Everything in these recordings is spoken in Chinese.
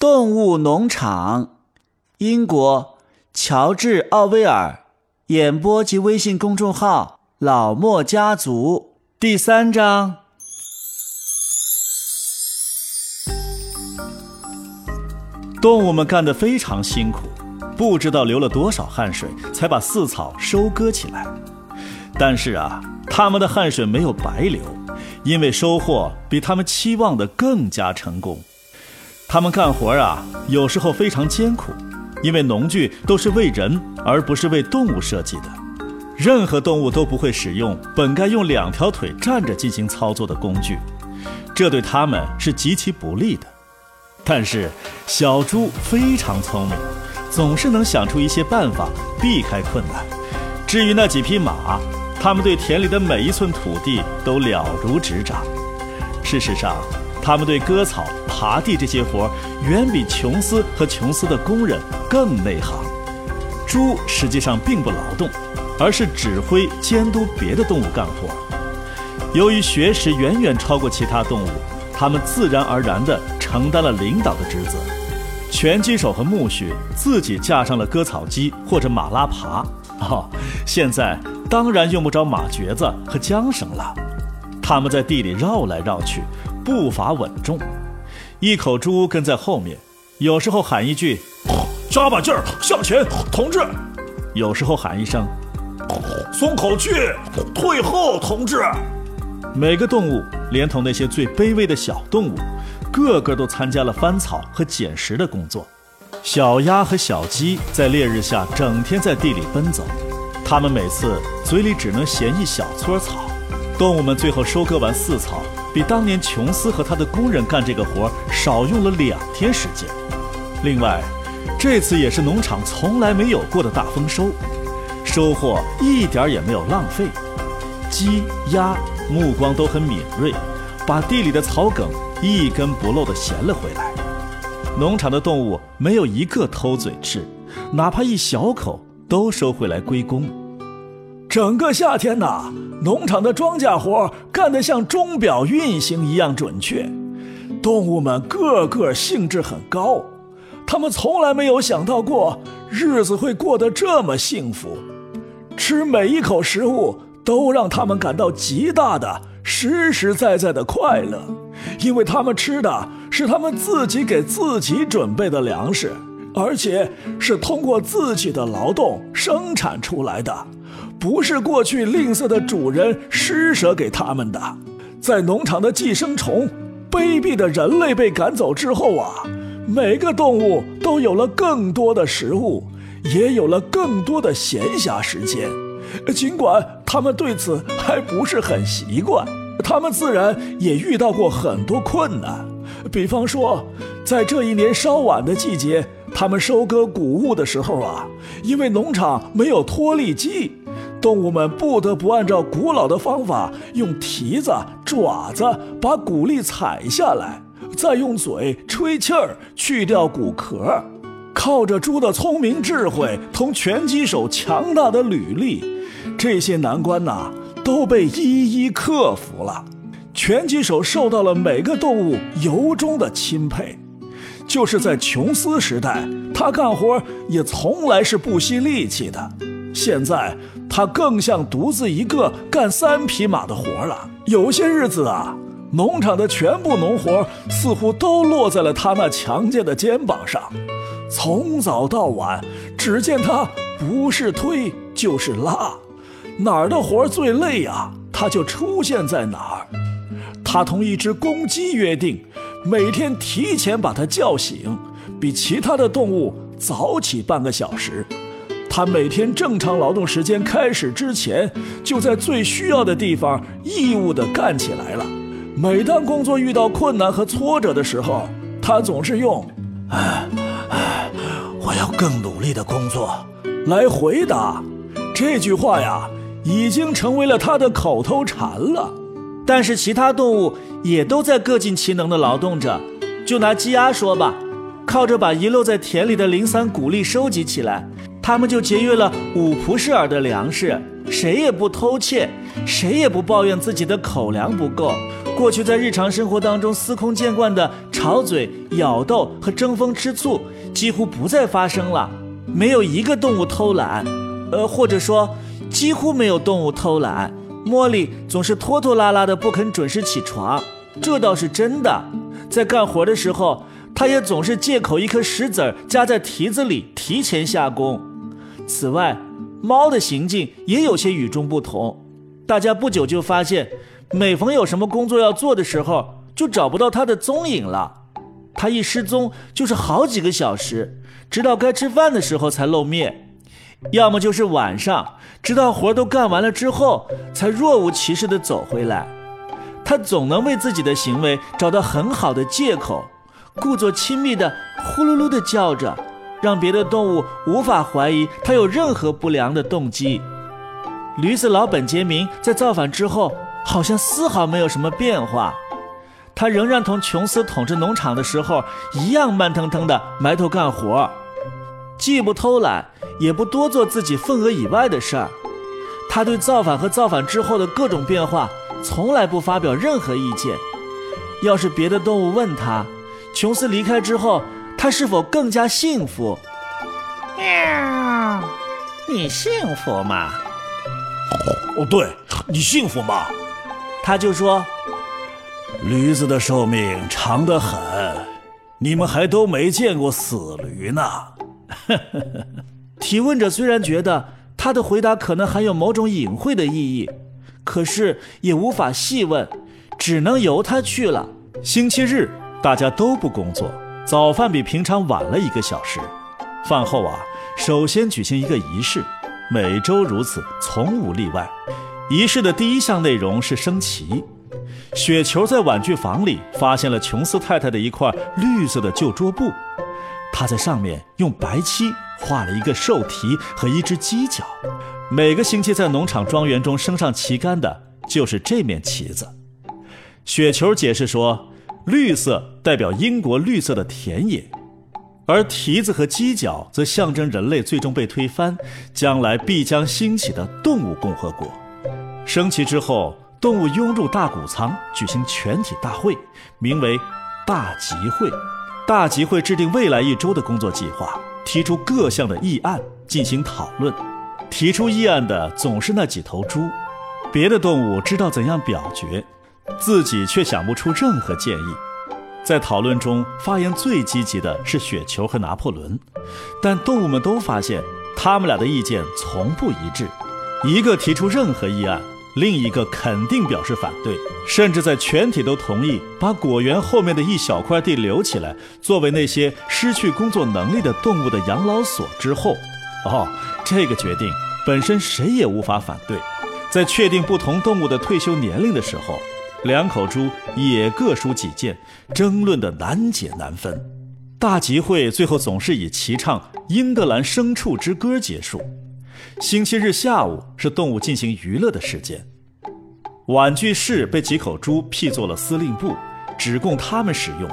动物农场，英国，乔治·奥威尔，演播及微信公众号“老莫家族”第三章。动物们干得非常辛苦，不知道流了多少汗水，才把饲草收割起来。但是啊，他们的汗水没有白流，因为收获比他们期望的更加成功。他们干活啊，有时候非常艰苦，因为农具都是为人而不是为动物设计的，任何动物都不会使用本该用两条腿站着进行操作的工具，这对他们是极其不利的。但是小猪非常聪明，总是能想出一些办法避开困难。至于那几匹马，他们对田里的每一寸土地都了如指掌。事实上，他们对割草、耙地这些活远比琼斯和琼斯的工人更内行。猪实际上并不劳动，而是指挥、监督别的动物干活。由于学识远远超过其他动物，它们自然而然地承担了领导的职责。拳击手和苜蓿自己架上了割草机或者马拉耙，哦，现在当然用不着马橛子和缰绳了。他们在地里绕来绕去，步伐稳重。一口猪跟在后面，有时候喊一句：“加把劲儿，向前，同志！”有时候喊一声：“松口气，退后，同志！”每个动物，连同那些最卑微的小动物，个个都参加了翻草和捡拾的工作。小鸭和小鸡在烈日下整天在地里奔走，它们每次嘴里只能衔一小撮草。动物们最后收割完饲草，比当年琼斯和他的工人干这个活少用了两天时间。另外，这次也是农场从来没有过的大丰收，收获一点也没有浪费。鸡、鸭。目光都很敏锐，把地里的草梗一根不漏地衔了回来。农场的动物没有一个偷嘴吃，哪怕一小口都收回来归公。整个夏天呐，农场的庄稼活干得像钟表运行一样准确，动物们个个兴致很高，他们从来没有想到过日子会过得这么幸福，吃每一口食物。都让他们感到极大的、实实在在的快乐，因为他们吃的是他们自己给自己准备的粮食，而且是通过自己的劳动生产出来的，不是过去吝啬的主人施舍给他们的。在农场的寄生虫、卑鄙的人类被赶走之后啊，每个动物都有了更多的食物，也有了更多的闲暇时间。尽管他们对此还不是很习惯，他们自然也遇到过很多困难。比方说，在这一年稍晚的季节，他们收割谷物的时候啊，因为农场没有脱粒机，动物们不得不按照古老的方法，用蹄子、爪子把谷粒踩下来，再用嘴吹气儿去掉谷壳。靠着猪的聪明智慧同拳击手强大的履历。这些难关呐，都被一一克服了。拳击手受到了每个动物由衷的钦佩。就是在琼斯时代，他干活也从来是不惜力气的。现在他更像独自一个干三匹马的活了。有些日子啊，农场的全部农活似乎都落在了他那强健的肩膀上。从早到晚，只见他不是推就是拉。哪儿的活最累呀，他就出现在哪儿。他同一只公鸡约定，每天提前把它叫醒，比其他的动物早起半个小时。他每天正常劳动时间开始之前，就在最需要的地方义务地干起来了。每当工作遇到困难和挫折的时候，他总是用“哎哎，我要更努力的工作”来回答。这句话呀。已经成为了他的口头禅了，但是其他动物也都在各尽其能的劳动着。就拿鸡鸭说吧，靠着把遗落在田里的零散谷粒收集起来，他们就节约了五普舍尔的粮食。谁也不偷窃，谁也不抱怨自己的口粮不够。过去在日常生活当中司空见惯的吵嘴、咬斗和争风吃醋，几乎不再发生了。没有一个动物偷懒，呃，或者说几乎没有动物偷懒。茉莉总是拖拖拉拉的不肯准时起床，这倒是真的。在干活的时候，她也总是借口一颗石子儿夹在蹄子里提前下工。此外，猫的行径也有些与众不同。大家不久就发现，每逢有什么工作要做的时候，就找不到它的踪影了。它一失踪就是好几个小时，直到该吃饭的时候才露面。要么就是晚上，直到活都干完了之后，才若无其事地走回来。他总能为自己的行为找到很好的借口，故作亲密地呼噜噜地叫着，让别的动物无法怀疑他有任何不良的动机。驴子老本杰明在造反之后，好像丝毫没有什么变化，他仍然同琼斯统治农场的时候一样慢腾腾地埋头干活，既不偷懒。也不多做自己份额以外的事儿，他对造反和造反之后的各种变化从来不发表任何意见。要是别的动物问他，琼斯离开之后他是否更加幸福？喵，你幸福吗？哦，对你幸福吗？他就说，驴子的寿命长得很，你们还都没见过死驴呢。呵呵呵。提问者虽然觉得他的回答可能含有某种隐晦的意义，可是也无法细问，只能由他去了。星期日大家都不工作，早饭比平常晚了一个小时。饭后啊，首先举行一个仪式，每周如此，从无例外。仪式的第一项内容是升旗。雪球在玩具房里发现了琼斯太太的一块绿色的旧桌布，他在上面用白漆。画了一个兽蹄和一只犄角，每个星期在农场庄园中升上旗杆的就是这面旗子。雪球解释说，绿色代表英国绿色的田野，而蹄子和犄角则象征人类最终被推翻，将来必将兴起的动物共和国。升旗之后，动物拥入大谷仓，举行全体大会，名为大集会。大集会制定未来一周的工作计划。提出各项的议案进行讨论，提出议案的总是那几头猪，别的动物知道怎样表决，自己却想不出任何建议。在讨论中发言最积极的是雪球和拿破仑，但动物们都发现他们俩的意见从不一致，一个提出任何议案。另一个肯定表示反对，甚至在全体都同意把果园后面的一小块地留起来，作为那些失去工作能力的动物的养老所之后，哦，这个决定本身谁也无法反对。在确定不同动物的退休年龄的时候，两口猪也各抒己见，争论的难解难分。大集会最后总是以齐唱《英格兰牲畜之歌》结束。星期日下午是动物进行娱乐的时间，玩具室被几口猪辟作了司令部，只供他们使用。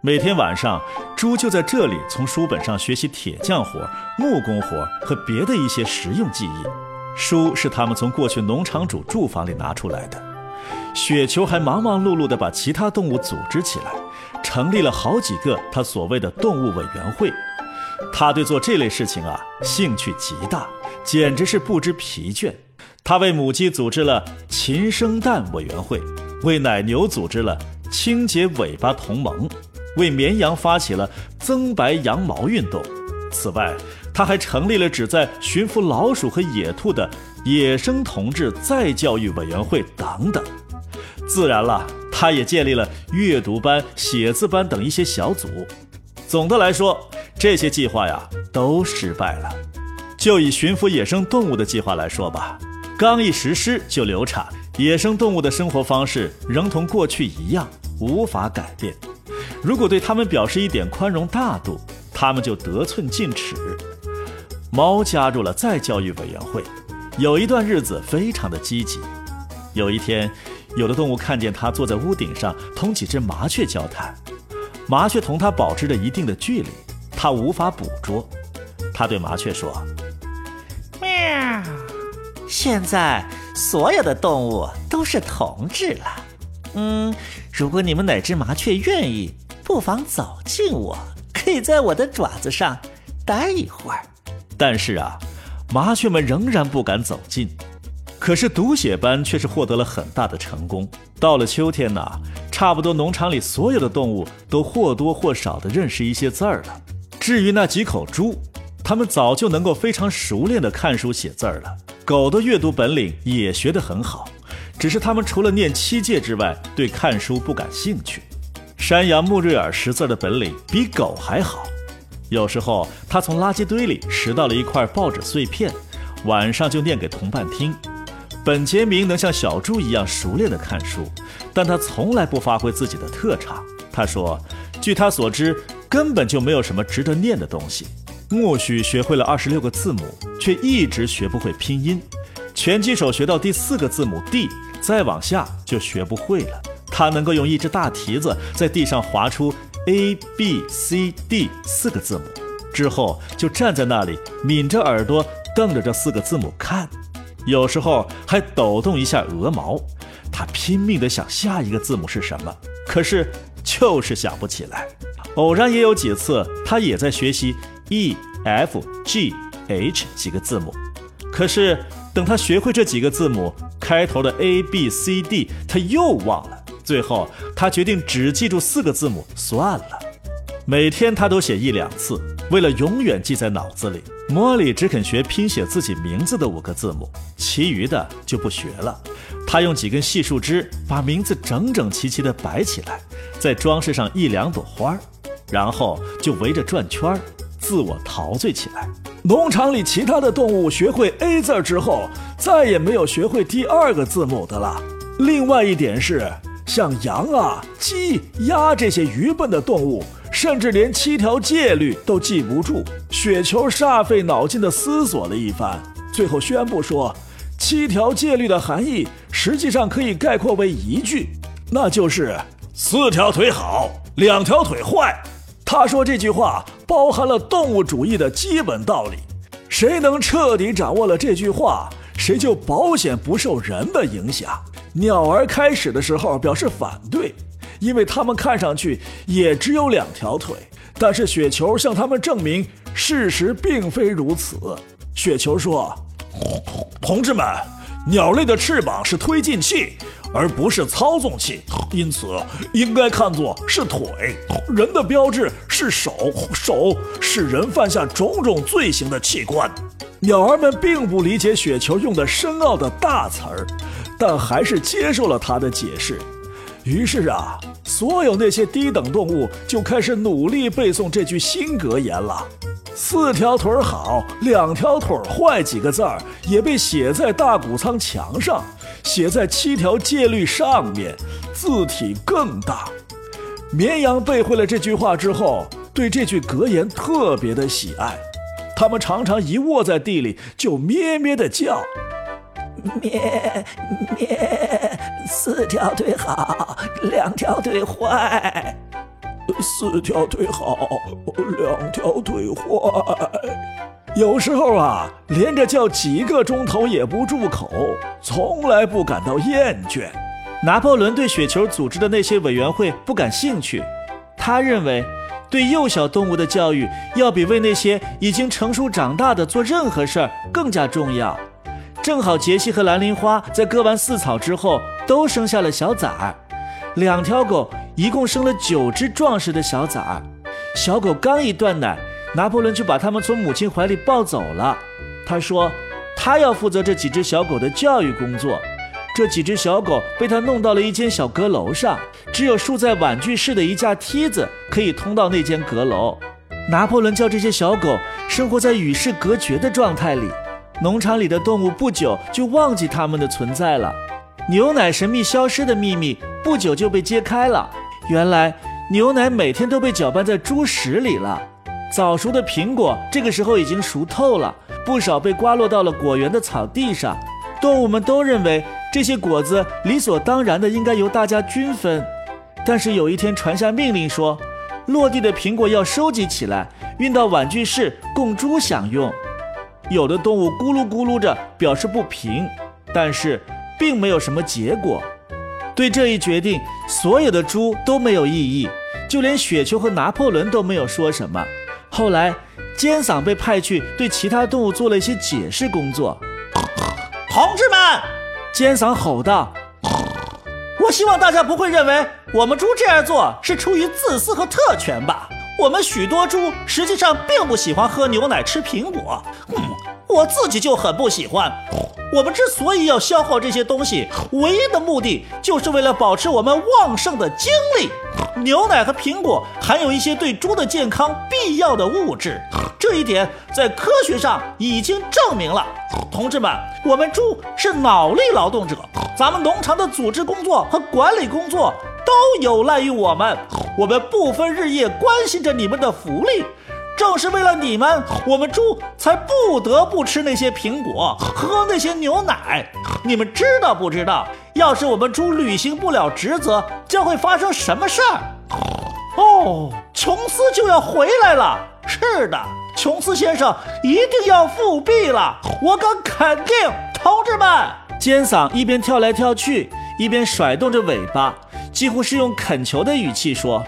每天晚上，猪就在这里从书本上学习铁匠活、木工活和别的一些实用技艺。书是他们从过去农场主住房里拿出来的。雪球还忙忙碌碌地把其他动物组织起来，成立了好几个他所谓的动物委员会。他对做这类事情啊兴趣极大。简直是不知疲倦。他为母鸡组织了禽生蛋委员会，为奶牛组织了清洁尾巴同盟，为绵羊发起了增白羊毛运动。此外，他还成立了旨在驯服老鼠和野兔的野生同志再教育委员会等等。自然了，他也建立了阅读班、写字班等一些小组。总的来说，这些计划呀都失败了。就以驯服野生动物的计划来说吧，刚一实施就流产，野生动物的生活方式仍同过去一样，无法改变。如果对他们表示一点宽容大度，他们就得寸进尺。猫加入了再教育委员会，有一段日子非常的积极。有一天，有的动物看见它坐在屋顶上同几只麻雀交谈，麻雀同它保持着一定的距离，它无法捕捉。它对麻雀说。喵现在所有的动物都是同志了，嗯，如果你们哪只麻雀愿意，不妨走近我，可以在我的爪子上待一会儿。但是啊，麻雀们仍然不敢走近。可是读写班却是获得了很大的成功。到了秋天呢，差不多农场里所有的动物都或多或少地认识一些字儿了。至于那几口猪，它们早就能够非常熟练地看书写字儿了。狗的阅读本领也学得很好，只是它们除了念七戒之外，对看书不感兴趣。山羊穆瑞尔识字的本领比狗还好，有时候他从垃圾堆里拾到了一块报纸碎片，晚上就念给同伴听。本杰明能像小猪一样熟练地看书，但他从来不发挥自己的特长。他说：“据他所知，根本就没有什么值得念的东西。”默许学会了二十六个字母，却一直学不会拼音。拳击手学到第四个字母 D，再往下就学不会了。他能够用一只大蹄子在地上划出 A B C D 四个字母，之后就站在那里抿着耳朵瞪着这四个字母看。有时候还抖动一下鹅毛，他拼命地想下一个字母是什么，可是就是想不起来。偶然也有几次，他也在学习 E F G H 几个字母，可是等他学会这几个字母开头的 A B C D，他又忘了。最后，他决定只记住四个字母算了。每天他都写一两次，为了永远记在脑子里。莫里只肯学拼写自己名字的五个字母，其余的就不学了。他用几根细树枝把名字整整齐齐地摆起来，再装饰上一两朵花，然后就围着转圈，自我陶醉起来。农场里其他的动物学会 A 字之后，再也没有学会第二个字母的了。另外一点是，像羊啊、鸡、鸭这些愚笨的动物。甚至连七条戒律都记不住，雪球煞费脑筋地思索了一番，最后宣布说：“七条戒律的含义实际上可以概括为一句，那就是四条腿好，两条腿坏。”他说这句话包含了动物主义的基本道理，谁能彻底掌握了这句话，谁就保险不受人的影响。鸟儿开始的时候表示反对。因为他们看上去也只有两条腿，但是雪球向他们证明事实并非如此。雪球说：“同志们，鸟类的翅膀是推进器，而不是操纵器，因此应该看作是腿。人的标志是手，手是人犯下种种罪行的器官。”鸟儿们并不理解雪球用的深奥的大词儿，但还是接受了他的解释。于是啊。所有那些低等动物就开始努力背诵这句新格言了。四条腿好，两条腿坏几个字儿也被写在大谷仓墙上，写在七条戒律上面，字体更大。绵羊背会了这句话之后，对这句格言特别的喜爱，它们常常一卧在地里就咩咩的叫。咩咩，四条腿好，两条腿坏。四条腿好，两条腿坏。有时候啊，连着叫几个钟头也不住口，从来不感到厌倦。拿破仑对雪球组织的那些委员会不感兴趣，他认为，对幼小动物的教育要比为那些已经成熟长大的做任何事儿更加重要。正好杰西和蓝铃花在割完饲草之后都生下了小崽儿，两条狗一共生了九只壮实的小崽儿。小狗刚一断奶，拿破仑就把它们从母亲怀里抱走了。他说，他要负责这几只小狗的教育工作。这几只小狗被他弄到了一间小阁楼上，只有竖在玩具室的一架梯子可以通到那间阁楼。拿破仑叫这些小狗生活在与世隔绝的状态里。农场里的动物不久就忘记它们的存在了，牛奶神秘消失的秘密不久就被揭开了。原来牛奶每天都被搅拌在猪食里了。早熟的苹果这个时候已经熟透了，不少被刮落到了果园的草地上。动物们都认为这些果子理所当然的应该由大家均分，但是有一天传下命令说，落地的苹果要收集起来，运到玩具室供猪享用。有的动物咕噜咕噜着表示不平，但是并没有什么结果。对这一决定，所有的猪都没有异议，就连雪球和拿破仑都没有说什么。后来，尖嗓被派去对其他动物做了一些解释工作。同志们，尖嗓吼道：“我希望大家不会认为我们猪这样做是出于自私和特权吧？我们许多猪实际上并不喜欢喝牛奶、吃苹果。嗯，我自己就很不喜欢。”我们之所以要消耗这些东西，唯一的目的就是为了保持我们旺盛的精力。牛奶和苹果含有一些对猪的健康必要的物质，这一点在科学上已经证明了。同志们，我们猪是脑力劳动者，咱们农场的组织工作和管理工作都有赖于我们。我们不分日夜关心着你们的福利。正是为了你们，我们猪才不得不吃那些苹果，喝那些牛奶。你们知道不知道？要是我们猪履行不了职责，将会发生什么事儿？哦，琼斯就要回来了。是的，琼斯先生一定要复辟了。我敢肯定，同志们。尖嗓一边跳来跳去，一边甩动着尾巴，几乎是用恳求的语气说：“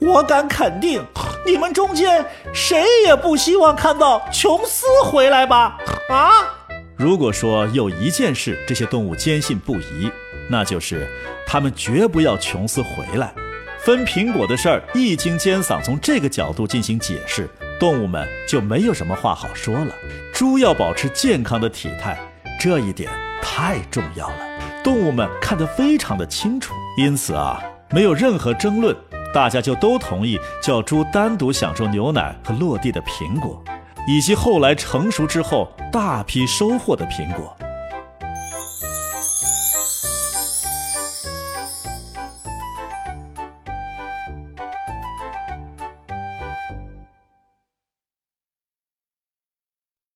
我敢肯定。”你们中间谁也不希望看到琼斯回来吧？啊！如果说有一件事这些动物坚信不疑，那就是他们绝不要琼斯回来。分苹果的事儿一经尖嗓从这个角度进行解释，动物们就没有什么话好说了。猪要保持健康的体态，这一点太重要了，动物们看得非常的清楚，因此啊，没有任何争论。大家就都同意叫猪单独享受牛奶和落地的苹果，以及后来成熟之后大批收获的苹果。